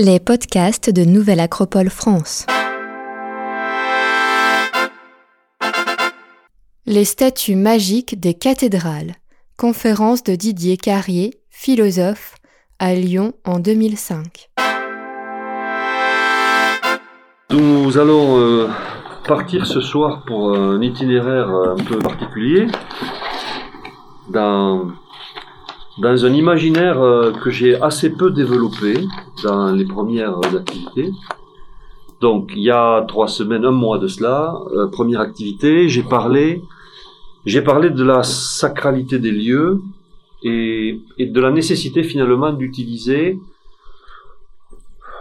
Les podcasts de Nouvelle Acropole France. Les statues magiques des cathédrales. Conférence de Didier Carrier, philosophe, à Lyon en 2005. Nous allons euh, partir ce soir pour un itinéraire un peu particulier dans dans un imaginaire euh, que j'ai assez peu développé dans les premières activités. Donc, il y a trois semaines, un mois de cela, euh, première activité, j'ai parlé, j'ai parlé de la sacralité des lieux et, et de la nécessité finalement d'utiliser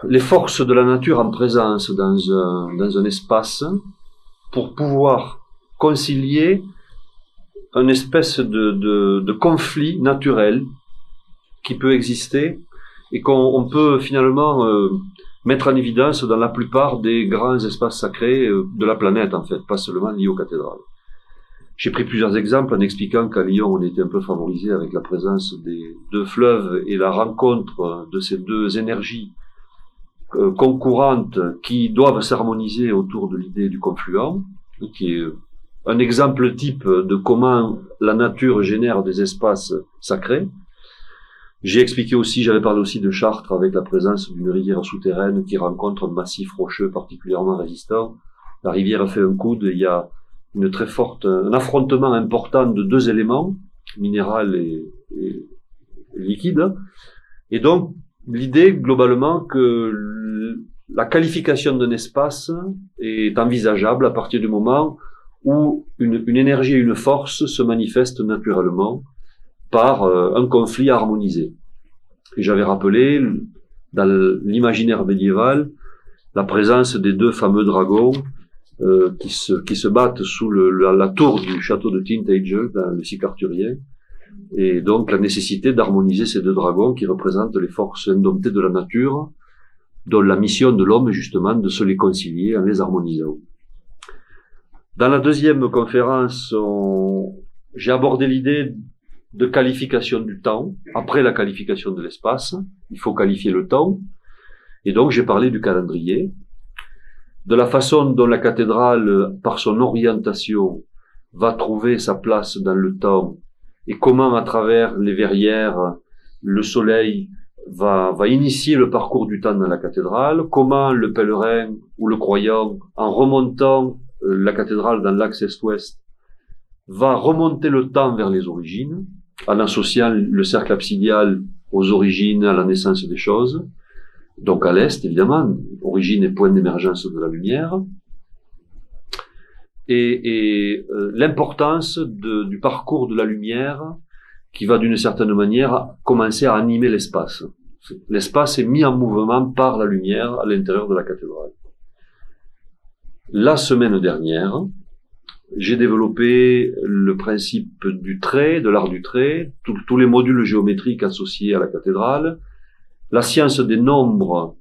les forces de la nature en présence dans un, dans un espace pour pouvoir concilier une espèce de, conflit naturel qui peut exister et qu'on peut finalement euh, mettre en évidence dans la plupart des grands espaces sacrés euh, de la planète, en fait, pas seulement liés aux cathédrales. J'ai pris plusieurs exemples en expliquant qu'à Lyon, on était un peu favorisé avec la présence des deux fleuves et la rencontre de ces deux énergies euh, concurrentes qui doivent s'harmoniser autour de l'idée du confluent, qui est un exemple type de comment la nature génère des espaces sacrés. J'ai expliqué aussi, j'avais parlé aussi de Chartres avec la présence d'une rivière souterraine qui rencontre un massif rocheux particulièrement résistant. La rivière fait un coude, il y a une très forte, un affrontement important de deux éléments, minéral et, et liquide. Et donc, l'idée globalement que la qualification d'un espace est envisageable à partir du moment où une, une énergie et une force se manifestent naturellement par euh, un conflit harmonisé. Et j'avais rappelé dans l'imaginaire médiéval la présence des deux fameux dragons euh, qui, se, qui se battent sous le, la, tour du château de Tintagel dans le cycle arthurien, et donc la nécessité d'harmoniser ces deux dragons qui représentent les forces indomptées de la nature, dont la mission de l'homme est justement de se les concilier en les harmonisant. Dans la deuxième conférence, j'ai abordé l'idée de qualification du temps, après la qualification de l'espace. Il faut qualifier le temps. Et donc, j'ai parlé du calendrier, de la façon dont la cathédrale, par son orientation, va trouver sa place dans le temps et comment, à travers les verrières, le soleil va, initier le parcours du temps dans la cathédrale, comment le pèlerin ou le croyant, en remontant la cathédrale dans l'axe est-ouest va remonter le temps vers les origines, en associant le cercle absidial aux origines, à la naissance des choses. Donc à l'est, évidemment, origine et point d'émergence de la lumière. Et, et euh, l'importance du parcours de la lumière qui va d'une certaine manière commencer à animer l'espace. L'espace est mis en mouvement par la lumière à l'intérieur de la cathédrale. La semaine dernière, j'ai développé le principe du trait, de l'art du trait, tous les modules géométriques associés à la cathédrale, la science des nombres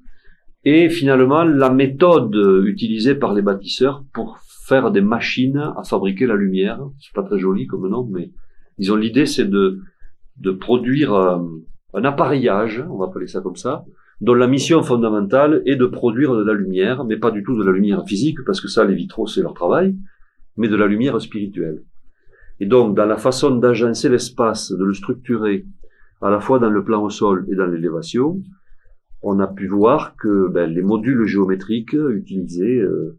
et finalement la méthode utilisée par les bâtisseurs pour faire des machines à fabriquer la lumière. C'est pas très joli comme nom, mais disons l'idée c'est de, de produire euh, un appareillage, on va appeler ça comme ça, dont la mission fondamentale est de produire de la lumière, mais pas du tout de la lumière physique, parce que ça, les vitraux, c'est leur travail, mais de la lumière spirituelle. Et donc, dans la façon d'agencer l'espace, de le structurer, à la fois dans le plan au sol et dans l'élévation, on a pu voir que ben, les modules géométriques utilisaient euh,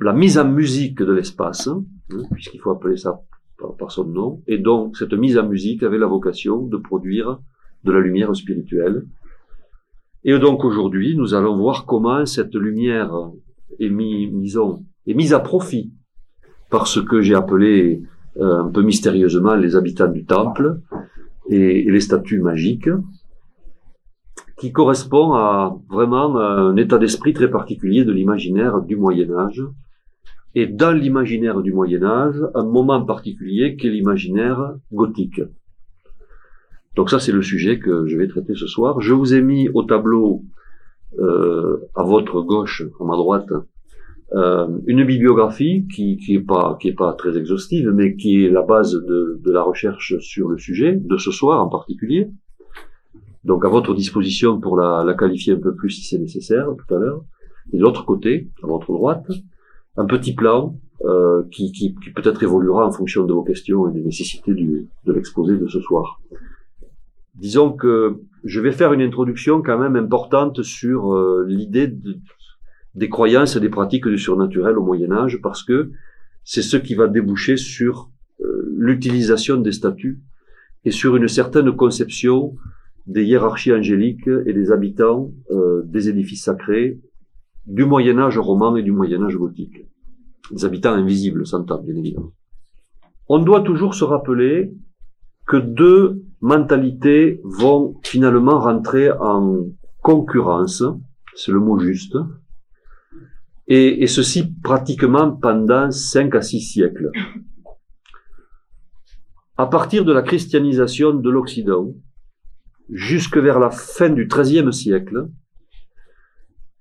la mise en musique de l'espace, hein, puisqu'il faut appeler ça par, par, son nom, et donc cette mise en musique avait la vocation de produire de la lumière spirituelle, et donc aujourd'hui, nous allons voir comment cette lumière est, mis, est mise à profit par ce que j'ai appelé euh, un peu mystérieusement les habitants du temple et, les statues magiques, qui correspond à vraiment un état d'esprit très particulier de l'imaginaire du Moyen Âge, et dans l'imaginaire du Moyen Âge, un moment particulier qui est l'imaginaire gothique. Donc ça, c'est le sujet que je vais traiter ce soir. Je vous ai mis au tableau, euh, à votre gauche, à ma droite, euh, une bibliographie qui, qui pas pas très exhaustive, mais qui est la base de, de, la recherche sur le sujet de ce soir en particulier. donc à votre disposition pour la, la qualifier un peu plus si c'est nécessaire tout à l'heure. Et de l'autre côté, à votre droite, un petit plan euh, qui, qui, qui peut-être évoluera en fonction de vos questions et des nécessités du, de l'exposé de ce soir. Disons que je vais faire une introduction quand même importante sur euh, l'idée de, des croyances et des pratiques du surnaturel au Moyen Âge, parce que c'est ce qui va déboucher sur euh, l'utilisation des statues et sur une certaine conception des hiérarchies angéliques et des habitants euh, des édifices sacrés du Moyen Âge roman et du Moyen Âge gothique. Des habitants invisibles, s'entend bien évidemment. On doit toujours se rappeler que deux mentalités vont finalement rentrer en concurrence, c'est le mot juste, et, ceci pratiquement pendant cinq à six siècles. À partir de la christianisation de l'Occident, jusque vers la fin du XIIIe siècle,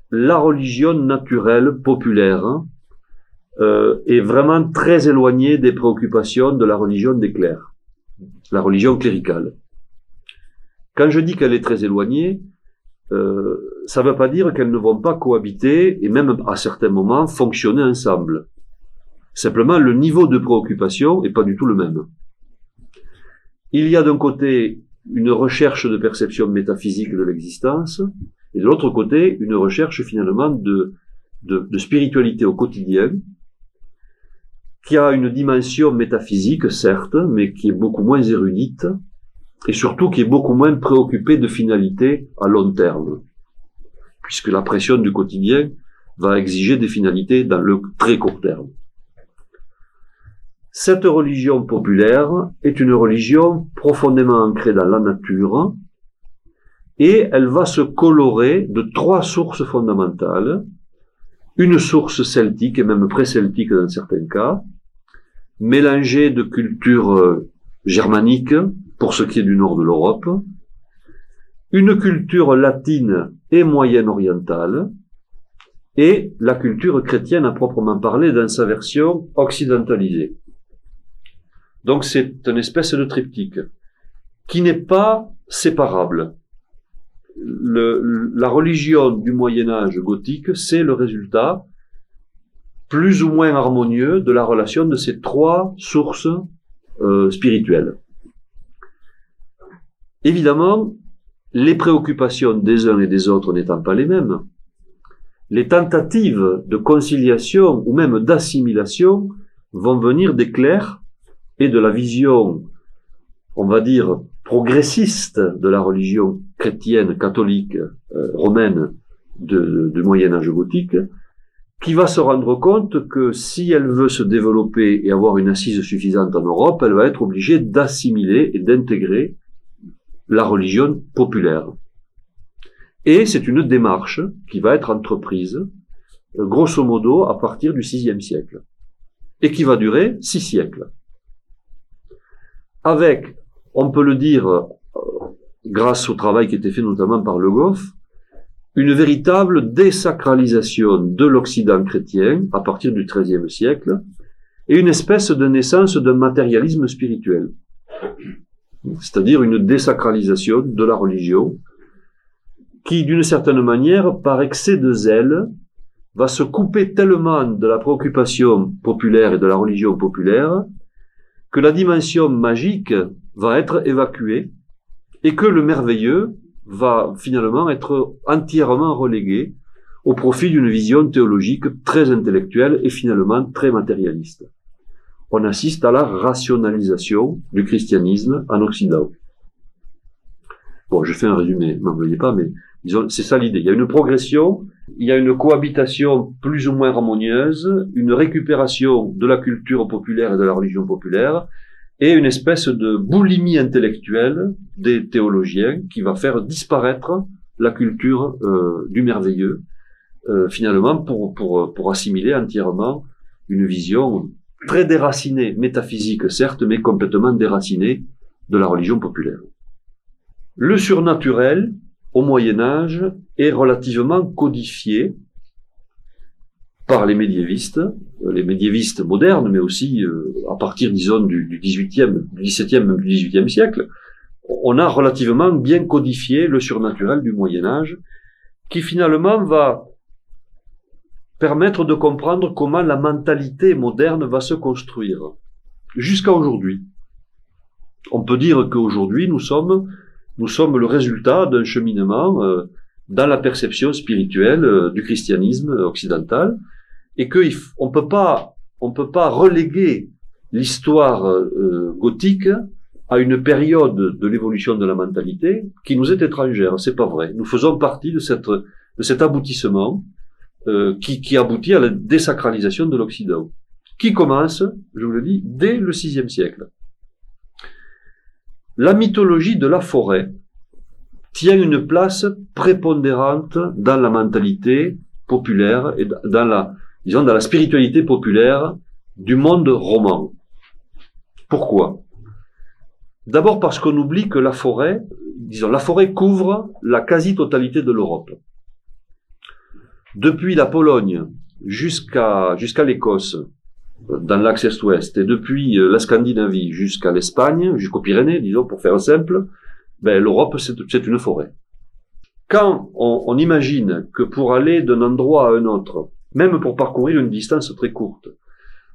la religion naturelle populaire euh, est vraiment très éloignée des préoccupations de la religion des clercs, la religion cléricale. Quand je dis qu'elle est très éloignée, euh, ça ne veut pas dire qu'elles ne vont pas cohabiter et même à certains moments fonctionner ensemble. Simplement, le niveau de préoccupation n'est pas du tout le même. Il y a d'un côté une recherche de perception métaphysique de l'existence, et de l'autre côté, une recherche finalement de, spiritualité au quotidien, qui a une dimension métaphysique, certes, mais qui est beaucoup moins érudite, et surtout qui est beaucoup moins préoccupée de finalité à long terme, puisque la pression du quotidien va exiger des finalités dans le très court terme. Cette religion populaire est une religion profondément ancrée dans la nature et elle va se colorer de trois sources fondamentales. Une source celtique et même pré-celtique dans certains cas, mélangée de cultures euh, germaniques pour ce qui est du nord de l'Europe, une culture latine et moyenne orientale, et la culture chrétienne à proprement parler dans sa version occidentalisée. Donc c'est une espèce de triptyque qui n'est pas séparable. Le, la religion du Moyen Âge gothique, c'est le résultat plus ou moins harmonieux de la relation de ces trois sources euh, spirituelles. Évidemment, les préoccupations des uns et des autres n'étant pas les mêmes, les tentatives de conciliation ou même d'assimilation vont venir des clercs et de la vision, on va dire, progressiste de la religion chrétienne, catholique, euh, romaine du Moyen Âge gothique, qui va se rendre compte que si elle veut se développer et avoir une assise suffisante en Europe, elle va être obligée d'assimiler et d'intégrer la religion populaire. Et c'est une démarche qui va être entreprise, euh, grosso modo, à partir du VIe siècle, et qui va durer six siècles avec, on peut le dire, euh, grâce au travail qui était fait notamment par Le Goff, une véritable désacralisation de l'Occident chrétien à partir du XIIIe siècle et une espèce de naissance d'un matérialisme spirituel, c'est-à-dire une désacralisation de la religion qui, d'une certaine manière, par excès de zèle, va se couper tellement de la préoccupation populaire et de la religion populaire que la dimension magique va être évacuée et que le merveilleux va finalement être entièrement relégué au profit d'une vision théologique très intellectuelle et finalement très matérialiste. On assiste à la rationalisation du christianisme en Occident. Bon, je fais un résumé, m'en veuillez pas, mais c'est ça l'idée. Il y a une progression, il y a une cohabitation plus ou moins harmonieuse, une récupération de la culture populaire et de la religion populaire, et une espèce de boulimie intellectuelle des théologiens qui va faire disparaître la culture euh, du merveilleux, euh, finalement, pour, pour, pour assimiler entièrement une vision très déracinée, métaphysique certes, mais complètement déracinée de la religion populaire. Le surnaturel, au Moyen Âge est relativement codifié par les médiévistes, euh, les médiévistes modernes, mais aussi euh, à partir, disons, du, du 18e, du 17e, même du 18e siècle, on a relativement bien codifié le surnaturel du Moyen Âge, qui finalement va permettre de comprendre comment la mentalité moderne va se construire jusqu'à aujourd'hui. On peut dire qu'aujourd'hui nous sommes nous sommes le résultat d'un cheminement euh, dans la perception spirituelle euh, du christianisme occidental et qu'on peut pas on peut pas reléguer l'histoire euh, gothique à une période de l'évolution de la mentalité qui nous est étrangère. C'est pas vrai. Nous faisons partie de cette de cet aboutissement euh, qui, qui aboutit à la désacralisation de l'Occident, qui commence, je vous le dis, dès le VIe siècle. La mythologie de la forêt tient une place prépondérante dans la mentalité populaire et dans la, disons, dans la spiritualité populaire du monde roman. Pourquoi? D'abord parce qu'on oublie que la forêt, disons, la forêt couvre la quasi-totalité de l'Europe. Depuis la Pologne jusqu'à jusqu'à l'Écosse, dans l'axe est-ouest, et depuis euh, la Scandinavie jusqu'à l'Espagne, jusqu'aux Pyrénées, disons, pour faire simple, ben, l'Europe, c'est une forêt. Quand on, imagine que pour aller d'un endroit à un autre, même pour parcourir une distance très courte,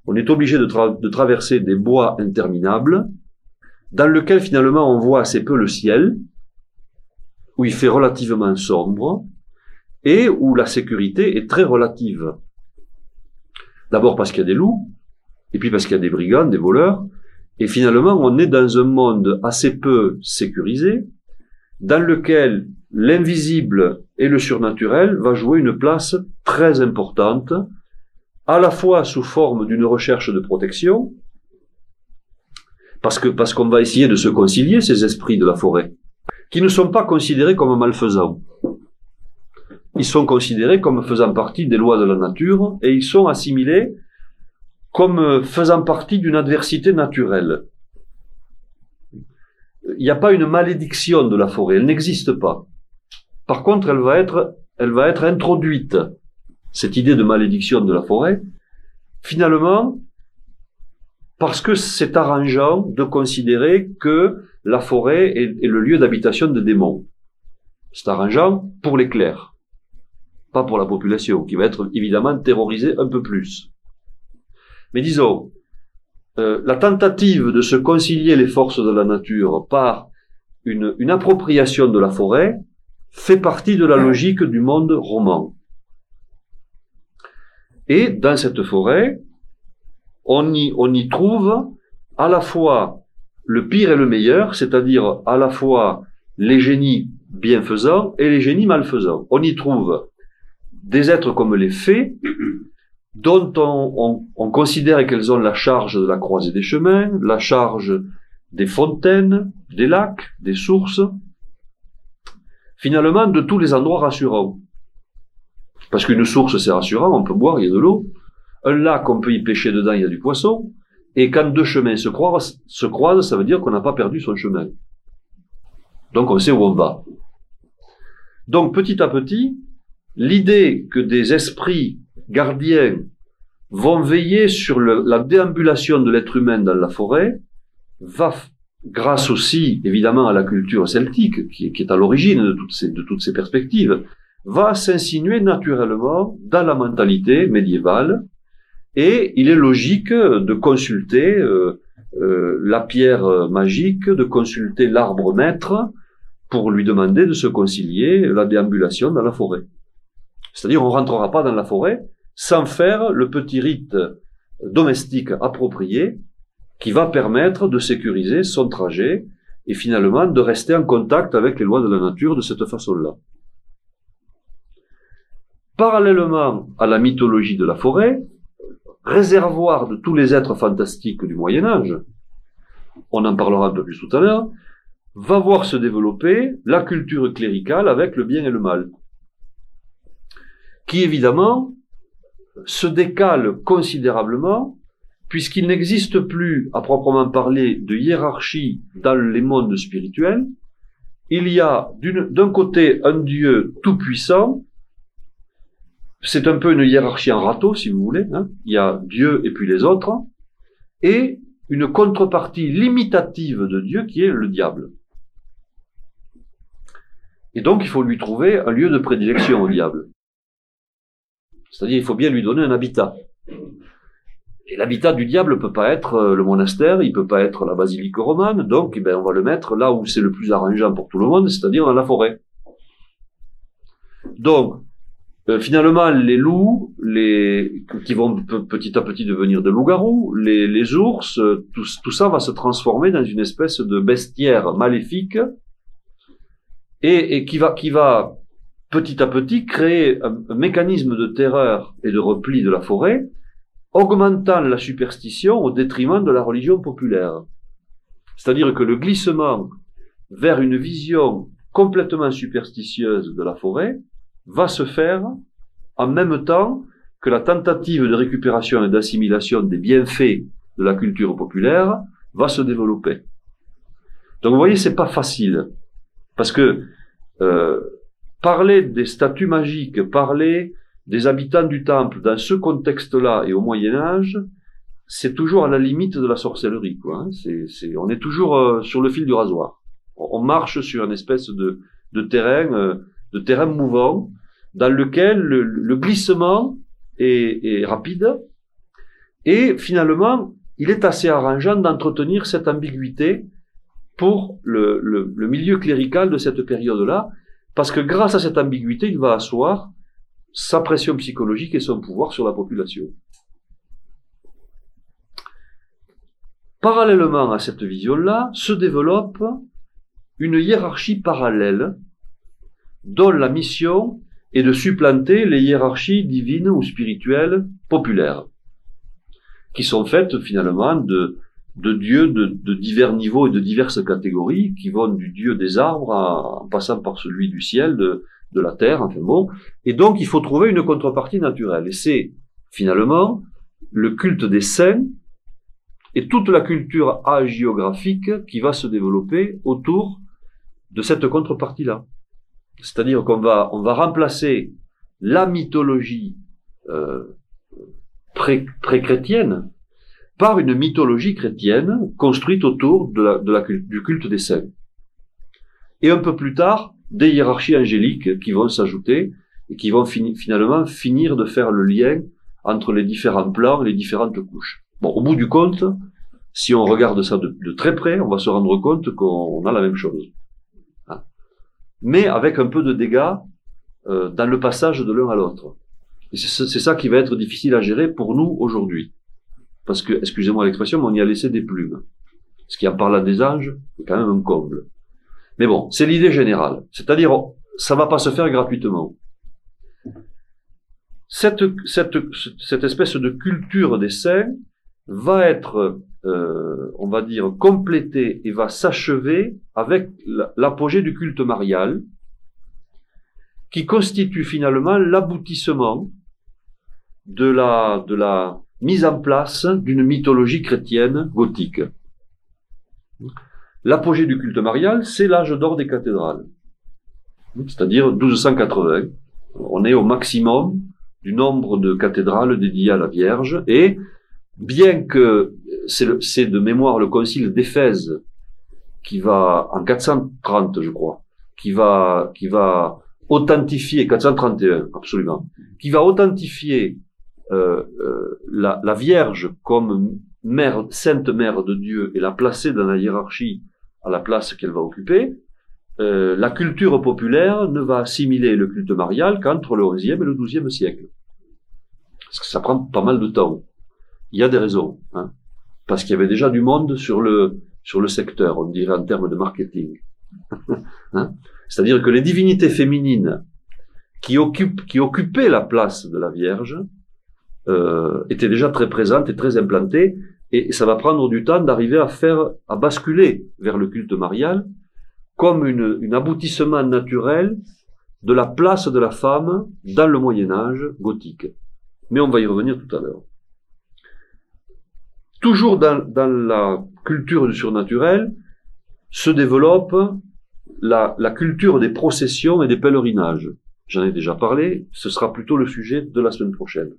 on est obligé de, de traverser des bois interminables, dans lequel finalement on voit assez peu le ciel, où il fait relativement sombre, et où la sécurité est très relative. D'abord parce qu'il y a des loups, et puis parce qu'il y a des brigands, des voleurs, et finalement on est dans un monde assez peu sécurisé, dans lequel l'invisible et le surnaturel va jouer une place très importante, à la fois sous forme d'une recherche de protection, parce que parce qu'on va essayer de se concilier ces esprits de la forêt, qui ne sont pas considérés comme malfaisants. Ils sont considérés comme faisant partie des lois de la nature et ils sont assimilés comme faisant partie d'une adversité naturelle. Il n'y a pas une malédiction de la forêt, elle n'existe pas. Par contre, elle va être, elle va être introduite, cette idée de malédiction de la forêt, finalement, parce que c'est arrangeant de considérer que la forêt est, est le lieu d'habitation des démons. C'est arrangeant pour les clercs pas pour la population, qui va être évidemment terrorisée un peu plus. Mais disons, euh, la tentative de se concilier les forces de la nature par une, appropriation de la forêt fait partie de la logique du monde roman. Et dans cette forêt, on y trouve à la fois le pire et le meilleur, c'est-à-dire à la fois les génies bienfaisants et les génies malfaisants. On y trouve des êtres comme les fées, dont on, considère qu'elles ont la charge de la croisée des chemins, la charge des fontaines, des lacs, des sources, finalement de tous les endroits rassurants. Parce qu'une source c'est rassurant, on peut boire, il y a de l'eau. Un lac, on peut y pêcher dedans, il y a du poisson. Et quand deux chemins se croisent, se croisent ça veut dire qu'on n'a pas perdu son chemin. Donc on sait où on va. Donc petit à petit, l'idée que des esprits gardiens vont veiller sur la déambulation de l'être humain dans la forêt va, grâce aussi évidemment à la culture celtique, qui, est à l'origine de, toutes ces, de toutes ces perspectives, va s'insinuer naturellement dans la mentalité médiévale, et il est logique de consulter euh, euh, la pierre magique, de consulter l'arbre maître, pour lui demander de se concilier la déambulation dans la forêt. C'est-à-dire, on rentrera pas dans la forêt sans faire le petit rite domestique approprié qui va permettre de sécuriser son trajet et finalement de rester en contact avec les lois de la nature de cette façon-là. Parallèlement à la mythologie de la forêt, réservoir de tous les êtres fantastiques du Moyen Âge, on en parlera un peu plus tout à l'heure, va voir se développer la culture cléricale avec le bien et le mal qui évidemment se décale considérablement puisqu'il n'existe plus, à proprement parler, de hiérarchie dans les mondes spirituels. Il y a d'un côté un Dieu tout-puissant, c'est un peu une hiérarchie en râteau, si vous voulez, hein. il y a Dieu et puis les autres, et une contrepartie limitative de Dieu qui est le diable. Et donc, il faut lui trouver un lieu de prédilection au diable. C'est-à-dire, il faut bien lui donner un habitat. Et l'habitat du diable peut pas être euh, le monastère, il peut pas être la basilique romane, donc eh ben, on va le mettre là où c'est le plus arrangeant pour tout le monde, c'est-à-dire dans la forêt. Donc, euh, finalement, les loups, les qui vont petit à petit devenir des loups-garous, les, ours, euh, tout, ça va se transformer dans une espèce de bestiaire maléfique et, qui va petit à petit créer un, mécanisme de terreur et de repli de la forêt, augmentant la superstition au détriment de la religion populaire. C'est-à-dire que le glissement vers une vision complètement superstitieuse de la forêt va se faire en même temps que la tentative de récupération et d'assimilation des bienfaits de la culture populaire va se développer. Donc vous voyez, c'est pas facile, parce que euh, parler des statues magiques, parler des habitants du temple dans ce contexte-là et au Moyen Âge, c'est toujours à la limite de la sorcellerie. Hein. on est toujours euh, sur le fil du rasoir. On, marche sur une espèce de, terrain, euh, de terrain mouvant, dans lequel le, glissement est, rapide. Et finalement, il est assez arrangeant d'entretenir cette ambiguïté pour le milieu clérical de cette période-là, parce que grâce à cette ambiguïté, il va asseoir sa pression psychologique et son pouvoir sur la population. Parallèlement à cette vision-là, se développe une hiérarchie parallèle dont la mission et de supplanter les hiérarchies divines ou spirituelles populaires, qui sont faites finalement de, de dieux de, de, divers niveaux et de diverses catégories, qui vont du dieu des arbres en passant par celui du ciel, de, de la terre, enfin bon. Et donc il faut trouver une contrepartie naturelle. Et c'est finalement le culte des saints et toute la culture hagiographique qui va se développer autour de cette contrepartie-là. C'est-à-dire qu'on va, on va remplacer la mythologie euh, pré-chrétienne par une mythologie chrétienne construite autour de la, du culte des saints. Et un peu plus tard, des hiérarchies angéliques qui vont s'ajouter et qui vont finalement finir de faire le lien entre les différents plans, les différentes couches. Bon, au bout du compte, si on regarde ça de, très près, on va se rendre compte qu'on a la même chose mais avec un peu de dégâts euh, dans le passage de l'un à l'autre. Et c'est ça qui va être difficile à gérer pour nous aujourd'hui. Parce que, excusez-moi l'expression, mais on y a laissé des plumes. Ce qui en parle à des anges, c'est quand même un comble. Mais bon, c'est l'idée générale. C'est-à-dire, ça va pas se faire gratuitement. Cette, espèce de culture des saints va être euh, on va dire, complété et va s'achever avec l'apogée du culte marial, qui constitue finalement l'aboutissement de la, de la mise en place d'une mythologie chrétienne gothique. L'apogée du culte marial, c'est l'âge d'or des cathédrales, c'est-à-dire 1280. On est au maximum du nombre de cathédrales dédiées à la Vierge, et bien que c'est de mémoire le concile d'Éphèse qui va, en 430 je crois, qui va, qui va authentifier, 431 absolument, qui va authentifier la, la, Vierge comme mère, sainte mère de Dieu et la placer dans la hiérarchie à la place qu'elle va occuper, euh, la culture populaire ne va assimiler le culte marial qu'entre le XIe et le XIIe siècle. Parce que ça prend pas mal de temps. Il y a des raisons. Hein parce qu'il y avait déjà du monde sur le sur le secteur, on dirait en termes de marketing. hein C'est-à-dire que les divinités féminines qui occupent qui occupaient la place de la Vierge euh, étaient déjà très présentes et très implantées, et ça va prendre du temps d'arriver à faire à basculer vers le culte marial comme une, un aboutissement naturel de la place de la femme dans le Moyen Âge gothique. Mais on va y revenir tout à l'heure toujours dans, dans, la culture du surnaturel, se développe la, la, culture des processions et des pèlerinages. J'en ai déjà parlé, ce sera plutôt le sujet de la semaine prochaine.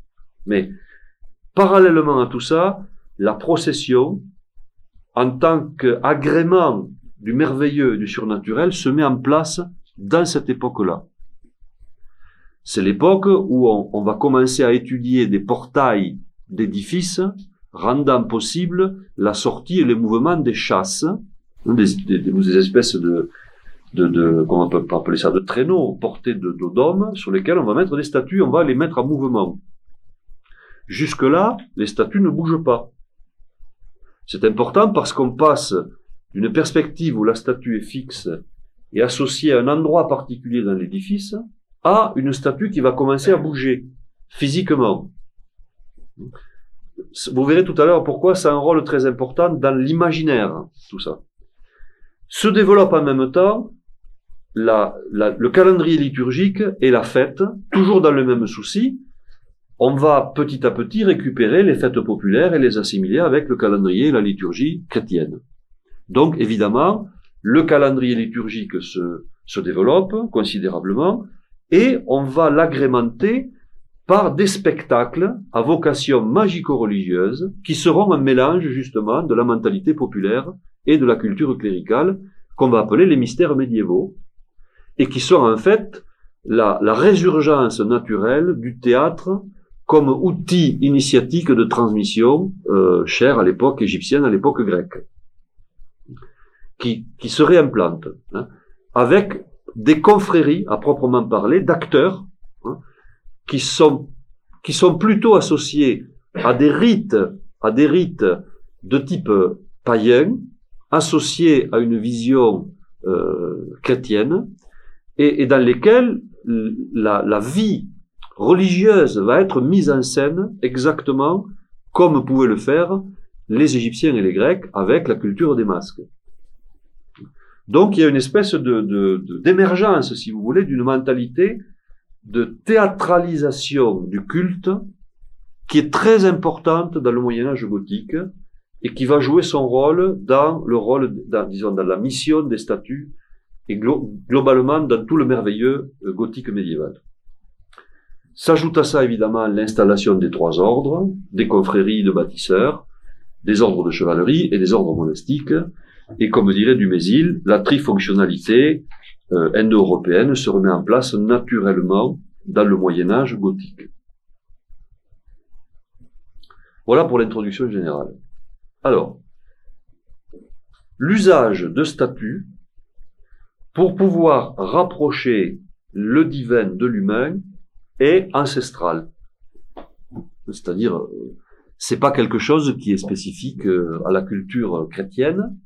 Mais parallèlement à tout ça, la procession, en tant qu'agrément du merveilleux et du surnaturel, se met en place dans cette époque-là. C'est l'époque où on, va commencer à étudier des portails d'édifices rendant possible la sortie et le mouvement des chasses, hein, des, espèces de, comment on appeler ça, de traîneaux portés de, de sur lesquels on va mettre des statues, on va les mettre en mouvement. Jusque-là, les statues ne bougent pas. C'est important parce qu'on passe d'une perspective où la statue est fixe et associée à un endroit particulier dans l'édifice à une statue qui va commencer à bouger physiquement. Vous verrez tout à l'heure pourquoi ça a un rôle très important dans l'imaginaire, tout ça. Se développe en même temps le calendrier liturgique et la fête, toujours dans le même souci, on va petit à petit récupérer les fêtes populaires et les assimiler avec le calendrier et la liturgie chrétienne. Donc évidemment, le calendrier liturgique se, développe considérablement et on va l'agrémenter par des spectacles à vocation magico-religieuse qui seront un mélange justement de la mentalité populaire et de la culture cléricale qu'on va appeler les mystères médiévaux et qui sont en fait la résurgence naturelle du théâtre comme outil initiatique de transmission euh, cher à l'époque égyptienne, à l'époque grecque, qui, qui se réimplante, hein, avec des confréries à proprement parler d'acteurs hein, qui sont qui sont plutôt associés à des rites à des rites de type païen associés à une vision euh, chrétienne et, et, dans lesquels la, la vie religieuse va être mise en scène exactement comme pouvaient le faire les Égyptiens et les Grecs avec la culture des masques. Donc il y a une espèce de, d'émergence, si vous voulez, d'une mentalité de théâtralisation du culte qui est très importante dans le Moyen Âge gothique et qui va jouer son rôle dans le rôle, disons, dans la mission des statues et globalement dans tout le merveilleux euh, gothique médiéval. S'ajoute à ça évidemment l'installation des trois ordres, des confréries de bâtisseurs, des ordres de chevalerie et des ordres monastiques, et comme dirait Dumézil, la trifonctionnalité euh, indo-européenne se remet en place naturellement dans le Moyen Âge gothique. Voilà pour l'introduction générale. Alors, l'usage de statues pour pouvoir rapprocher le divin de l'humain est ancestral. C'est-à-dire, euh, c'est pas quelque chose qui est spécifique euh, à la culture chrétienne.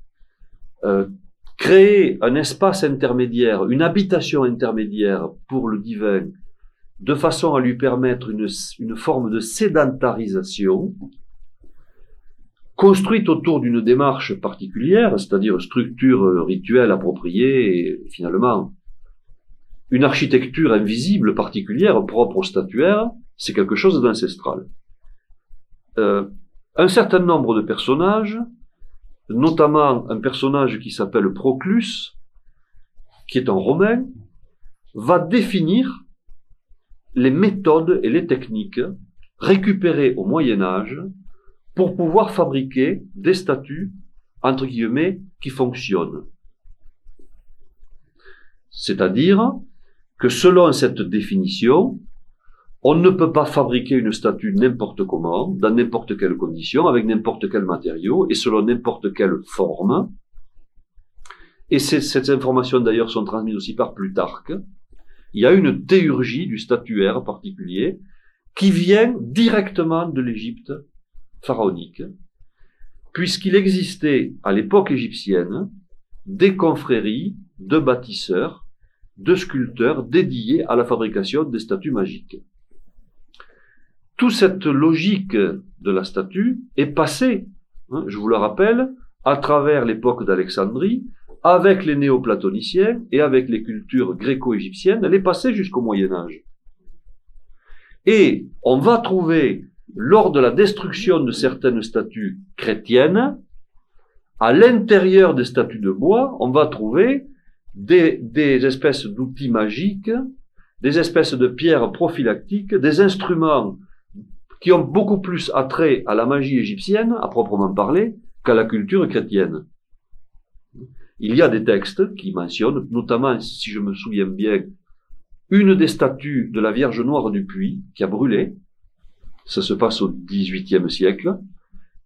Euh, créer un espace intermédiaire, une habitation intermédiaire pour le divin, de façon à lui permettre une, une forme de sédentarisation, construite autour d'une démarche particulière, c'est-à-dire structure rituelle appropriée et finalement une architecture invisible particulière propre au statuaire, c'est quelque chose d'ancestral. Euh, un certain nombre de personnages, notamment un personnage qui s'appelle Proclus, qui est un romain, va définir les méthodes et les techniques récupérées au Moyen Âge pour pouvoir fabriquer des statues, entre guillemets, qui fonctionnent. C'est-à-dire que selon cette définition, on ne peut pas fabriquer une statue n'importe comment, dans n'importe quelle condition, avec n'importe quel matériau et selon n'importe quelle forme. Et ces, informations d'ailleurs sont transmises aussi par Plutarque. Il y a une théurgie du statuaire particulier qui vient directement de l'Égypte pharaonique, puisqu'il existait à l'époque égyptienne des confréries de bâtisseurs de sculpteurs dédiés à la fabrication des statues magiques. Toute cette logique de la statue est passée, hein, je vous le rappelle, à travers l'époque d'Alexandrie, avec les néoplatoniciens et avec les cultures gréco-égyptiennes, elle est passée jusqu'au Moyen Âge. Et on va trouver, lors de la destruction de certaines statues chrétiennes, à l'intérieur des statues de bois, on va trouver des, des espèces d'outils magiques, des espèces de pierres prophylactiques, des instruments qui ont beaucoup plus attrait à la magie égyptienne, à proprement parler, qu'à la culture chrétienne. il y a des textes qui mentionnent, notamment, si je me souviens bien, une des statues de la Vierge Noire du Puy qui a brûlé. Ça se passe au XVIIIe siècle.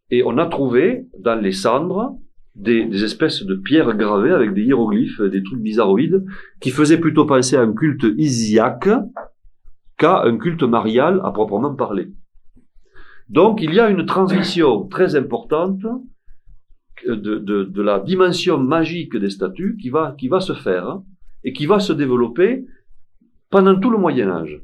Et on a trouvé dans les cendres des, des, espèces de pierres gravées avec des hiéroglyphes, des trucs bizarroïdes, qui faisaient plutôt penser à un culte isiaque qu'à un culte marial à proprement parler. Donc il y a une transmission très importante de, de, de, la dimension magique des statues qui va, qui va se faire et qui va se développer pendant tout le Moyen Âge.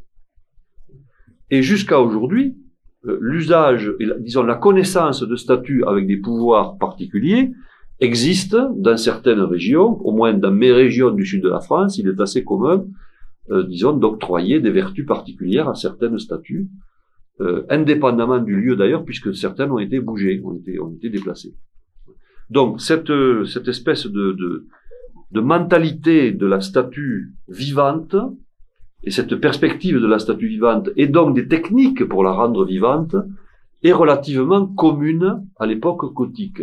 Et jusqu'à aujourd'hui, euh, l'usage, disons la connaissance de statues avec des pouvoirs particuliers existe dans certaines régions, au moins dans mes régions du sud de la France, il est assez commun, euh, disons, d'octroyer des vertus particulières à certaines statues, euh, indépendamment du lieu d'ailleurs, puisque certaines ont été bougées, ont été, ont été déplacées. Donc cette, cette espèce de, de, de mentalité de la statue vivante, et cette perspective de la statue vivante, et donc des techniques pour la rendre vivante, est relativement commune à l'époque gothique.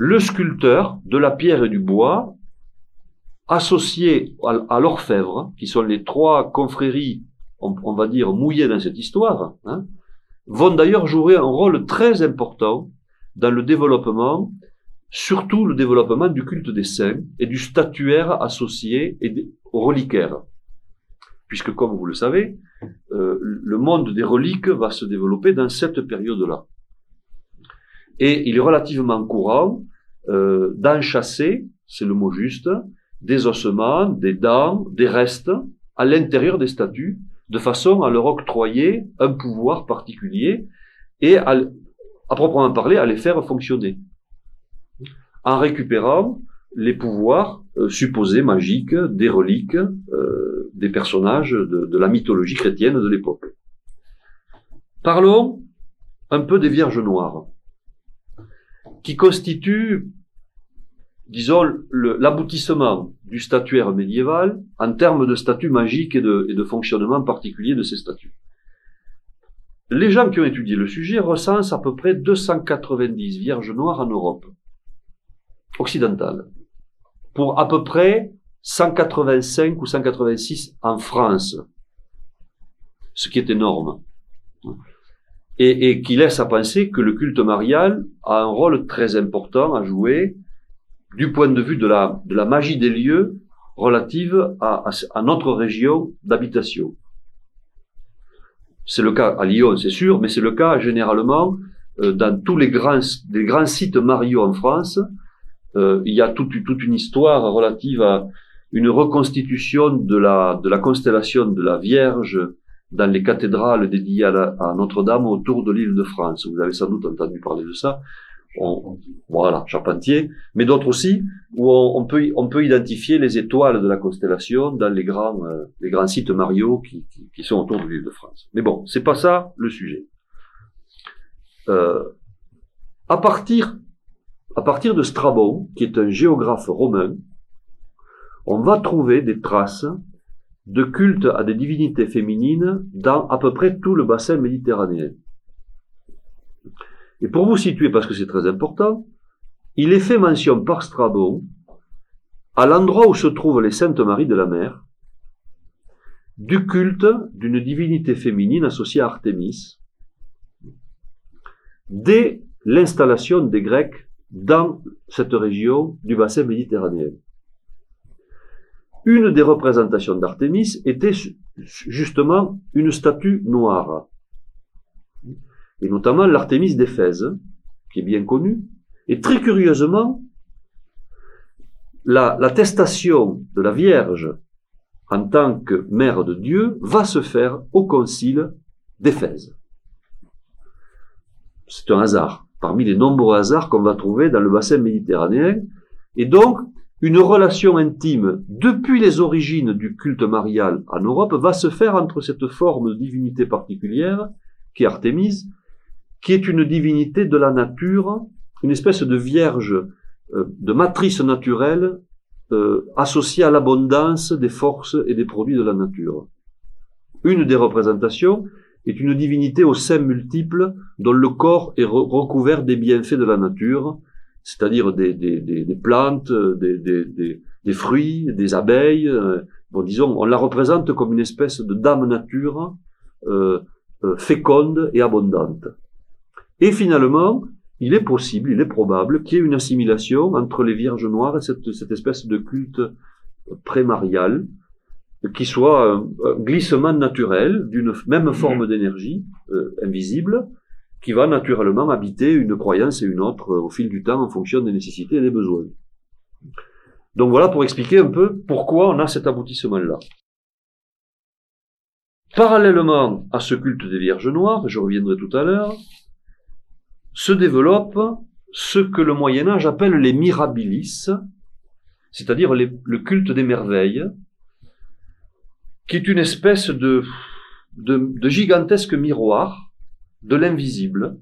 Le sculpteur, de la pierre et du bois, associé à, l'orfèvre, qui sont les trois confréries, on, va dire, mouillées dans cette histoire, hein, vont d'ailleurs jouer un rôle très important dans le développement, surtout le développement du culte des saints et du statuaire associé aux reliquaires. Puisque, comme vous le savez, euh, le monde des reliques va se développer dans cette période-là. Et il est relativement courant euh, d'enchasser, c'est le mot juste, des ossements, des dents, des restes à l'intérieur des statues, de façon à leur octroyer un pouvoir particulier et à, à proprement parler, à les faire fonctionner. En récupérant les pouvoirs euh, supposés magiques des reliques euh, des personnages de, de, la mythologie chrétienne de l'époque. Parlons un peu des Vierges Noires, qui constituent, disons, l'aboutissement du statuaire médiéval en termes de statut magique et de, fonctionnement particulier de ces statues. Les gens qui ont étudié le sujet recensent à peu près 290 Vierges Noires en Europe occidentale, pour à peu près 185 ou 186 en France, ce qui est énorme, et, et qui laisse à penser que le culte marial a un rôle très important à jouer du point de vue de la, de la magie des lieux relative à, à, notre région d'habitation. C'est le cas à Lyon, c'est sûr, mais c'est le cas généralement euh, dans tous les grands, les grands sites mariaux en France. Euh, il y a toute, toute une histoire relative à une reconstitution de la, de la constellation de la Vierge dans les cathédrales dédiées à, Notre-Dame autour de l'île de France. Vous avez sans doute entendu parler de ça voilà, Charpentier, mais d'autres aussi, où on, peut, identifier les étoiles de la constellation dans les grands, euh, sites Mario qui, qui, sont autour de l'île de France. Mais bon, c'est pas ça le sujet. Euh, à partir, à partir de Strabon, qui est un géographe romain, on va trouver des traces de culte à des divinités féminines dans à peu près tout le bassin méditerranéen. Et pour vous situer, parce que c'est très important, il est fait mention par Strabon, à l'endroit où se trouvent les Saintes Maries de la Mer, du culte d'une divinité féminine associée à Artémis, dès l'installation des Grecs dans cette région du bassin méditerranéen. Une des représentations d'Artémis était justement une statue noire et notamment l'Artémis d'Éphèse, qui est bien connue. Et très curieusement, l'attestation de la Vierge en tant que mère de Dieu va se faire au concile d'Éphèse. C'est un hasard, parmi les nombreux hasards qu'on va trouver dans le bassin méditerranéen. Et donc, une relation intime depuis les origines du culte marial en Europe va se faire entre cette forme de divinité particulière, qui est Artémise, qui est une divinité de la nature, une espèce de vierge, euh, de matrice naturelle euh, associée à l'abondance des forces et des produits de la nature. Une des représentations est une divinité aux seins multiples dont le corps est recouvert des bienfaits de la nature. C'est-à-dire des, des, des, des, plantes, des, des, des, fruits, des abeilles. Euh, bon, disons, on la représente comme une espèce de dame nature euh, euh, féconde et abondante. Et finalement, il est possible, il est probable qu'il y ait une assimilation entre les Vierges Noires et cette, cette espèce de culte prémarial, qui soit un, glissement naturel d'une même forme d'énergie euh, invisible, qui va naturellement habiter une croyance et une autre euh, au fil du temps en fonction des nécessités et des besoins. Donc voilà pour expliquer un peu pourquoi on a cet aboutissement-là. Parallèlement à ce culte des Vierges Noires, je reviendrai tout à l'heure, se développe ce que le Moyen Âge appelle les mirabilis, c'est-à-dire le culte des merveilles, qui est une espèce de, de, gigantesque miroir de l'invisible,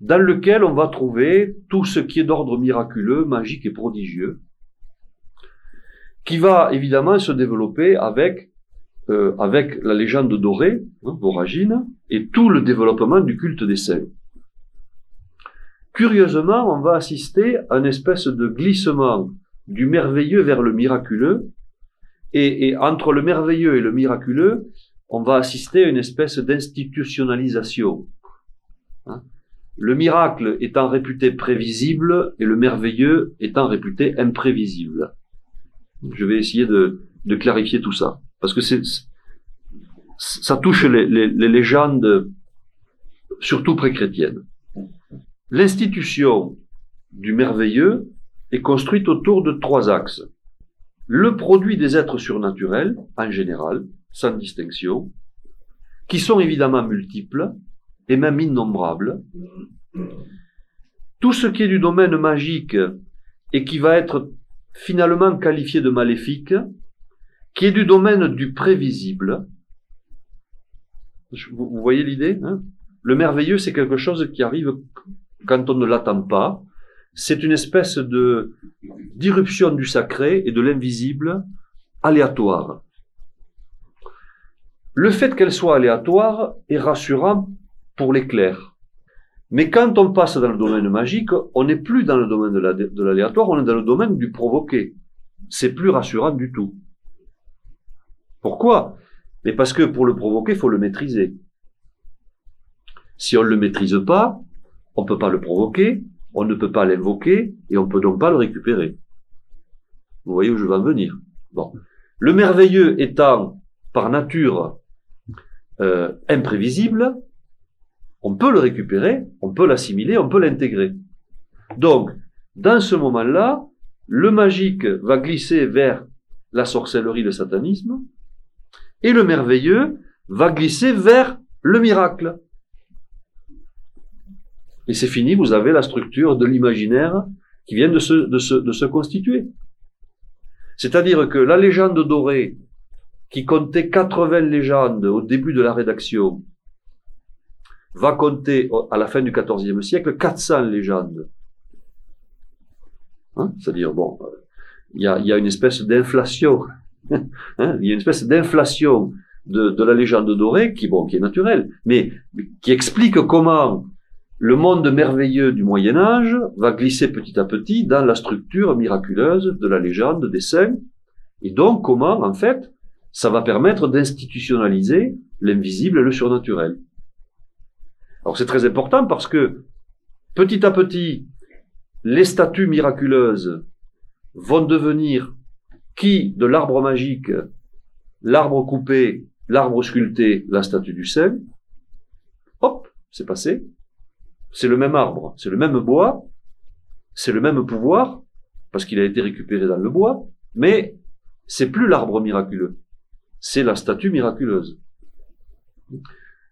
dans lequel on va trouver tout ce qui est d'ordre miraculeux, magique et prodigieux, qui va évidemment se développer avec, euh, la légende dorée, hein, Voragine, et tout le développement du culte des saints. Curieusement, on va assister à une espèce de glissement du merveilleux vers le miraculeux, et, entre le merveilleux et le miraculeux, on va assister à une espèce d'institutionnalisation. Hein. le miracle étant réputé prévisible et le merveilleux étant réputé imprévisible. Je vais essayer de, clarifier tout ça, parce que ça touche les, les légendes, surtout pré-chrétiennes. L'institution du merveilleux est construite autour de trois axes le produit des êtres surnaturels, en général, sans distinction, qui sont évidemment multiples et même innombrables. Tout ce qui est du domaine magique et qui va être finalement qualifié de maléfique, qui est du domaine du prévisible. Vous, voyez l'idée hein? Le merveilleux, c'est quelque chose qui arrive quand on ne l'attend pas, c'est une espèce de d'irruption du sacré et de l'invisible aléatoire. Le fait qu'elle soit aléatoire est rassurant pour clercs. Mais quand on passe dans le domaine magique, on n'est plus dans le domaine de l'aléatoire, on est dans le domaine du provoqué. C'est plus rassurant du tout. Pourquoi? Mais parce que pour le provoquer, il faut le maîtriser. Si on ne le maîtrise pas, on ne peut pas le provoquer, on ne peut pas l'invoquer et on peut donc pas le récupérer. Vous voyez où je vais en venir? Bon. Le merveilleux étant par nature euh, imprévisible, on peut le récupérer, on peut l'assimiler, on peut l'intégrer. Donc, dans ce moment-là, le magique va glisser vers la sorcellerie, le satanisme, et le merveilleux va glisser vers le miracle. Et c'est fini, vous avez la structure de l'imaginaire qui vient de se, constituer. C'est-à-dire que la légende dorée, qui comptait 80 légendes au début de la rédaction, va compter à la fin du XIVe siècle 400 légendes. Hein C'est-à-dire, bon, il y a, une espèce d'inflation. Hein il y a une espèce d'inflation de, de, la légende dorée qui, bon, qui est naturelle, mais qui explique comment le monde merveilleux du Moyen Âge va glisser petit à petit dans la structure miraculeuse de la légende des saints. Et donc, comment, en fait, ça va permettre d'institutionnaliser l'invisible et le surnaturel. Alors c'est très important parce que petit à petit, les statues miraculeuses vont devenir qui de l'arbre magique, l'arbre coupé, l'arbre sculpté, la statue du saint. Hop, c'est passé c'est le même arbre, c'est le même bois, c'est le même pouvoir, parce qu'il a été récupéré dans le bois, mais c'est plus l'arbre miraculeux, c'est la statue miraculeuse.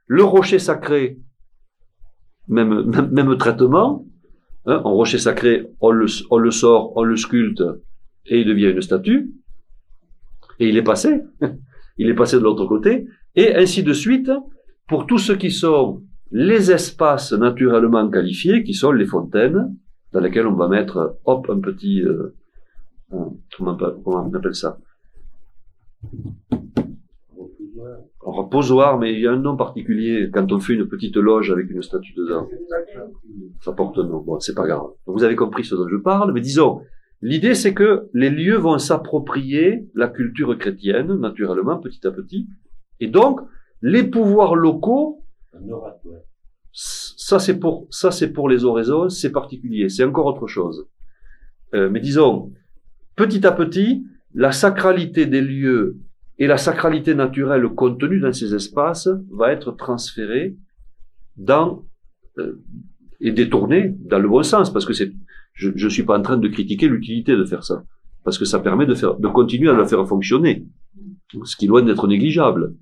Le rocher sacré, même, traitement, hein, en rocher sacré, on le, sort, on le sculpte, et il devient une statue, et il est passé, il est passé de l'autre côté, et ainsi de suite, pour tous ceux qui sont les espaces naturellement qualifiés, qui sont les fontaines, dans lesquelles on va mettre, hop, un petit, euh, comment, on appelle ça? Reposoir, mais il y a un nom particulier quand on fait une petite loge avec une statue dedans. ça porte un nom. Bon, c'est pas grave. vous avez compris ce dont je parle, mais disons, l'idée c'est que les lieux vont s'approprier la culture chrétienne, naturellement, petit à petit, et donc, les pouvoirs locaux, ça c'est pour, ça c'est pour les oraisons, c'est particulier, c'est encore autre chose. Euh, mais disons, petit à petit, la sacralité des lieux et la sacralité naturelle contenue dans ces espaces va être transférée dans euh, et détournée dans le bon sens, parce que c'est, je ne suis pas en train de critiquer l'utilité de faire ça, parce que ça permet de faire, de continuer à le faire fonctionner, ce qui est loin d'être négligeable.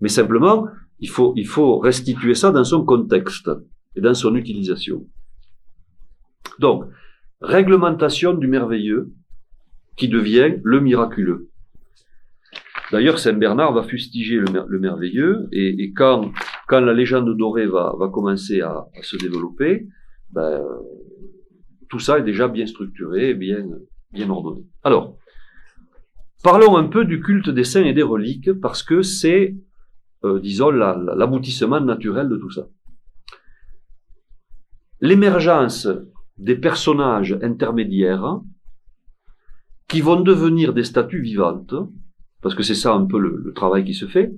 Mais simplement, il faut, il faut restituer ça dans son contexte et dans son utilisation. Donc, réglementation du merveilleux qui devient le miraculeux. D'ailleurs, Saint Bernard va fustiger le, merveilleux, et, quand, la légende dorée va, commencer à, se développer, ben, tout ça est déjà bien structuré, bien, bien ordonné. Alors, parlons un peu du culte des saints et des reliques, parce que c'est, euh, disons, l'aboutissement naturel de tout ça. L'émergence des personnages intermédiaires qui vont devenir des statues vivantes, parce que c'est ça un peu le, travail qui se fait,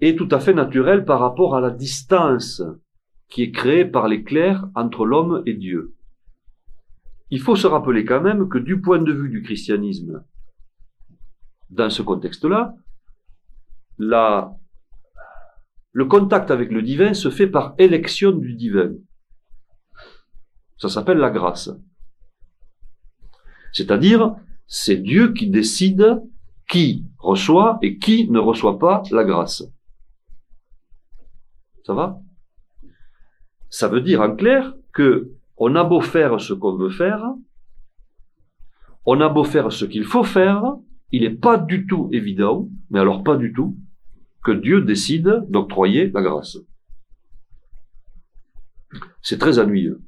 est tout à fait naturel par rapport à la distance qui est créée par les clercs entre l'homme et Dieu. Il faut se rappeler quand même que du point de vue du christianisme, dans ce contexte-là, la, le contact avec le divin se fait par élection du divin. Ça s'appelle la grâce. C'est-à-dire, c'est Dieu qui décide qui reçoit et qui ne reçoit pas la grâce. Ça va? Ça veut dire en clair que on a beau faire ce qu'on veut faire, on a beau faire ce qu'il faut faire, il n'est pas du tout évident, mais alors pas du tout, que Dieu décide d'octroyer la grâce. C'est très ennuyeux.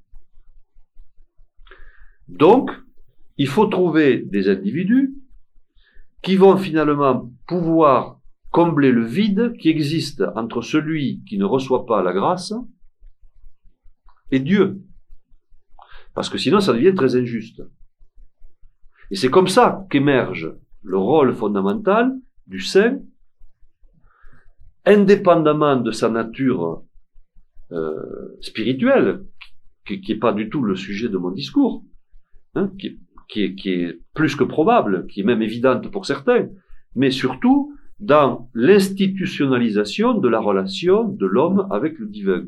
Donc, il faut trouver des individus qui vont finalement pouvoir combler le vide qui existe entre celui qui ne reçoit pas la grâce et Dieu. Parce que sinon, ça devient très injuste. Et c'est comme ça qu'émerge le rôle fondamental du saint, indépendamment de sa nature euh, spirituelle, qui n'est pas du tout le sujet de mon discours, hein, qui est, plus que probable, qui est même évidente pour certains, mais surtout dans l'institutionnalisation de la relation de l'homme avec le divin.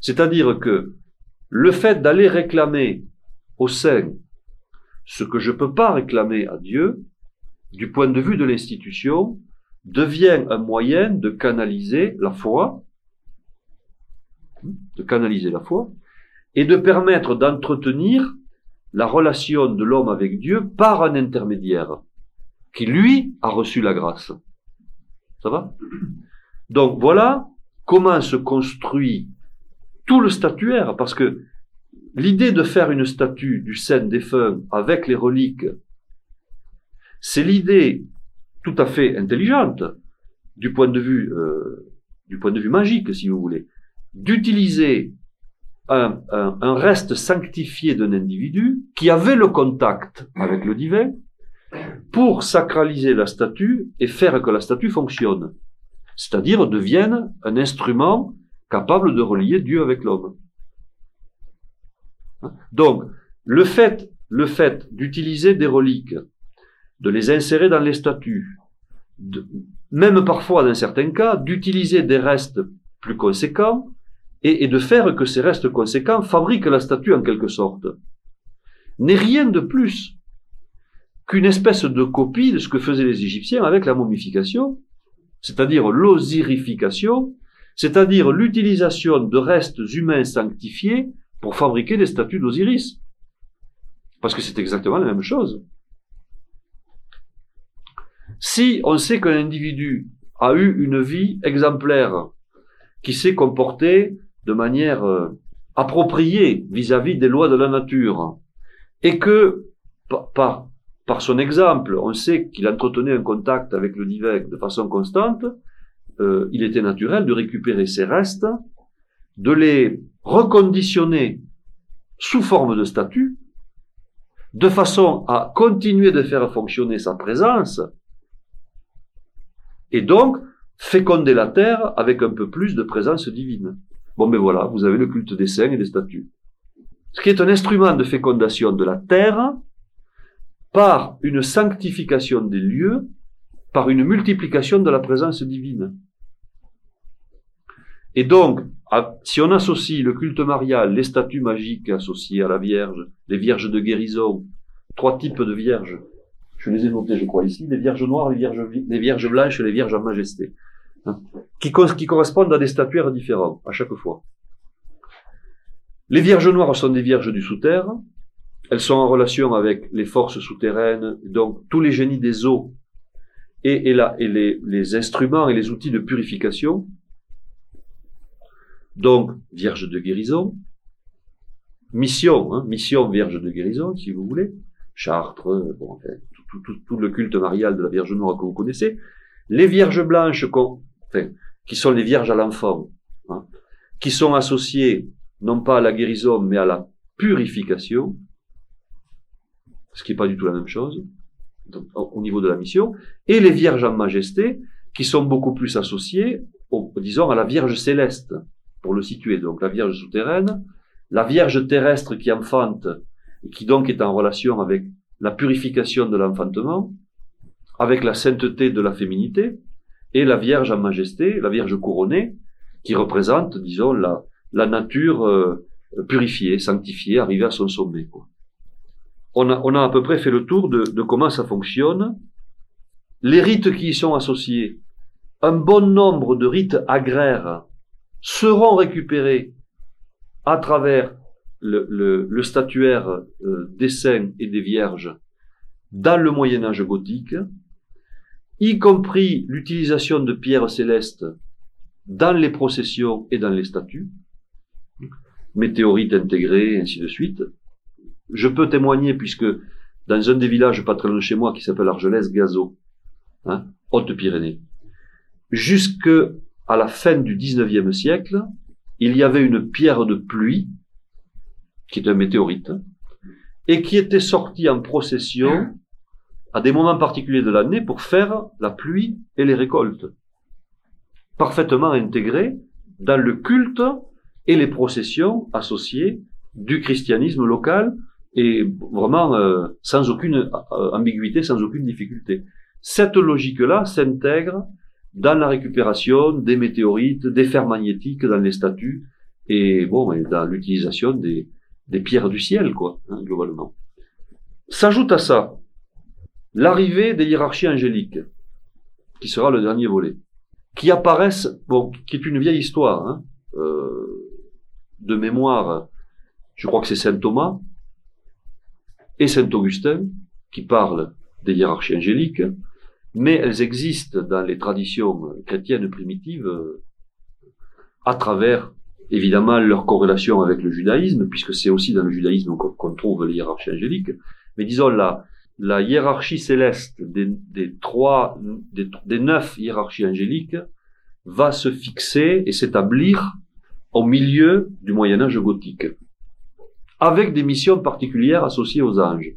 C'est-à-dire que le fait d'aller réclamer au sein ce que je ne peux pas réclamer à Dieu, du point de vue de l'institution, devient un moyen de canaliser la foi, de canaliser la foi, et de permettre d'entretenir la relation de l'homme avec Dieu par un intermédiaire qui, lui, a reçu la grâce. Ça va? Donc voilà comment se construit tout le statuaire, parce que l'idée de faire une statue du Saint défunt avec les reliques, c'est l'idée tout à fait intelligente du point de vue euh, du point de vue magique, si vous voulez, d'utiliser un, reste sanctifié d'un individu qui avait le contact avec le divin pour sacraliser la statue et faire que la statue fonctionne. C'est-à-dire devienne un instrument capable de relier Dieu avec l'homme. Donc, le fait, le fait d'utiliser des reliques, de les insérer dans les statues, même parfois dans certains cas, d'utiliser des restes plus conséquents, et, de faire que ces restes conséquents fabriquent la statue en quelque sorte, n'est rien de plus qu'une espèce de copie de ce que faisaient les Égyptiens avec la momification, c'est-à-dire l'osirification, c'est-à-dire l'utilisation de restes humains sanctifiés pour fabriquer des statues d'Osiris. Parce que c'est exactement la même chose. Si on sait qu'un individu a eu une vie exemplaire, qui s'est comporté de manière euh, appropriée vis-à-vis des lois de la nature, et que par, son exemple, on sait qu'il entretenait un contact avec le divin de façon constante, euh, il était naturel de récupérer ces restes de les reconditionner sous forme de statut, de façon à continuer de faire fonctionner sa présence, et donc féconder la terre avec un peu plus de présence divine. Bon, mais voilà, vous avez le culte des saints et des statues. Ce qui est un instrument de fécondation de la terre par une sanctification des lieux, par une multiplication de la présence divine. Et donc, si on associe le culte marial, les statues magiques associées à la Vierge, les vierges de guérison, trois types de vierges, je les ai notés, je crois, ici, les vierges noires, les vierges, les vierges blanches et les vierges en majesté, qui, correspondent à des statuaires différents, à chaque fois. Les vierges noires sont des vierges du sous-terre, elles sont en relation avec les forces souterraines, donc tous les génies des eaux et, et, les, instruments et les outils de purification, donc, Vierge de guérison, mission, hein, mission Vierge de guérison, si vous voulez, Chartres, tout, le culte marial de la Vierge Noire que vous connaissez, les Vierges blanches, enfin, qui sont les Vierges à l'enfant, hein, qui sont associées non pas à la guérison, mais à la purification, ce qui n'est pas du tout la même chose, au niveau de la mission, et les Vierges en majesté, qui sont beaucoup plus associées, disons, à la Vierge céleste, pour le situer. Donc la Vierge souterraine, la Vierge terrestre qui enfante, et qui donc est en relation avec la purification de l'enfantement, avec la sainteté de la féminité, et la Vierge en majesté, la Vierge couronnée, qui représente, disons, la, nature euh, purifiée, sanctifiée, arrivée à son sommet. On, a, à peu près fait le tour de, de comment ça fonctionne. Les rites qui y sont associés, un bon nombre de rites agraires seront récupérés à travers le, statuaire euh, des saints et des vierges dans le Moyen Âge gothique, y compris l'utilisation de pierres célestes dans les processions et dans les statues, météorites intégrées, ainsi de suite. Je peux témoigner puisque dans un des villages pas très loin de chez moi qui s'appelle Argelès-Gazo, hein, Haute-Pyrénées, jusque à la fin du XIXe siècle, il y avait une pierre de pluie, qui est un météorite, et qui était sortie en procession à des moments particuliers de l'année pour faire la pluie et les récoltes. Parfaitement intégrée dans le culte et les processions associées du christianisme local et vraiment euh, sans aucune euh, ambiguïté, sans aucune difficulté. Cette logique-là s'intègre dans la récupération des météorites, des fers magnétiques dans les statues, et bon, dans l'utilisation des, des pierres du ciel, quoi, hein, globalement. S'ajoute à ça l'arrivée des hiérarchies angéliques, qui sera le dernier volet, qui apparaissent, qui est une vieille histoire, hein, euh, de mémoire, je crois que c'est saint Thomas et saint Augustin qui parlent des hiérarchies angéliques, mais elles existent dans les traditions chrétiennes primitives euh, à travers évidemment leur corrélation avec le judaïsme, puisque c'est aussi dans le judaïsme qu'on trouve les hiérarchies angéliques, mais disons la, la hiérarchie céleste des, trois, des, des, neuf hiérarchies angéliques va se fixer et s'établir au milieu du Moyen Âge gothique, avec des missions particulières associées aux anges,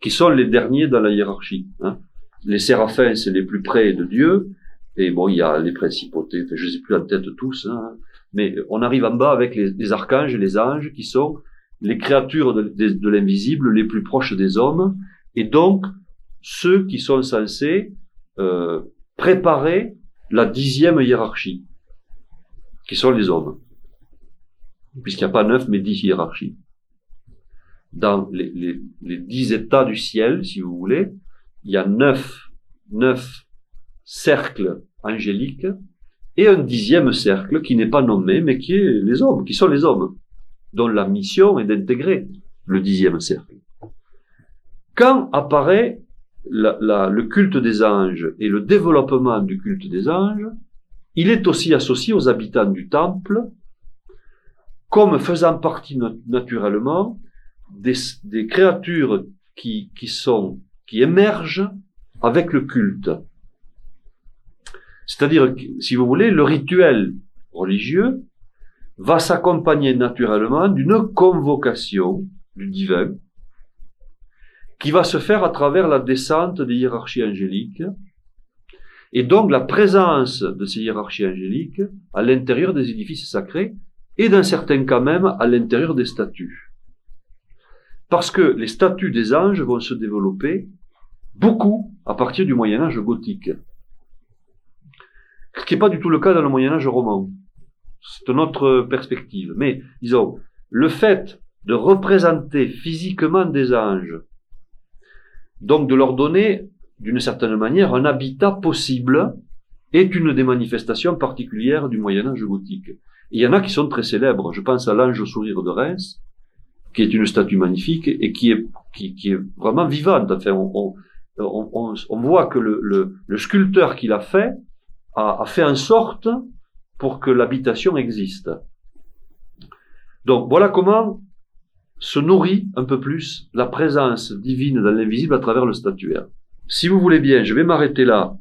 qui sont les derniers dans la hiérarchie. Hein les séraphins, c'est les plus près de Dieu. Et bon, il y a les principautés, je ne sais plus en tête tous, hein, mais on arrive en bas avec les, archanges et les anges qui sont les créatures de, l'invisible les plus proches des hommes, et donc ceux qui sont censés euh, préparer la dixième hiérarchie, qui sont les hommes, puisqu'il n'y a pas neuf mais dix hiérarchies. Dans les, les dix états du ciel, si vous voulez, il y a neuf, neuf cercles angéliques et un dixième cercle qui n'est pas nommé, mais qui est les hommes, qui sont les hommes, dont la mission est d'intégrer le dixième cercle. Quand apparaît le culte des anges et le développement du culte des anges, il est aussi associé aux habitants du temple comme faisant partie naturellement des, créatures qui, qui sont qui émerge avec le culte. C'est-à-dire, si vous voulez, le rituel religieux va s'accompagner naturellement d'une convocation du divin qui va se faire à travers la descente des hiérarchies angéliques et donc la présence de ces hiérarchies angéliques à l'intérieur des édifices sacrés et dans certains cas même à l'intérieur des statues. Parce que les statues des anges vont se développer beaucoup à partir du Moyen Âge gothique. Ce qui n'est pas du tout le cas dans le Moyen Âge roman. C'est une autre perspective. Mais, disons, le fait de représenter physiquement des anges, donc de leur donner, d'une certaine manière, un habitat possible, est une des manifestations particulières du Moyen Âge gothique. il y en a qui sont très célèbres. Je pense à l'ange au sourire de Reims, qui est une statue magnifique et qui est, qui, est vraiment vivante. Enfin, on, on, on, voit que le, le, le sculpteur qui l'a fait a, a, fait en sorte pour que l'habitation existe. Donc voilà comment se nourrit un peu plus la présence divine dans l'invisible à travers le statuaire. Si vous voulez bien, je vais m'arrêter là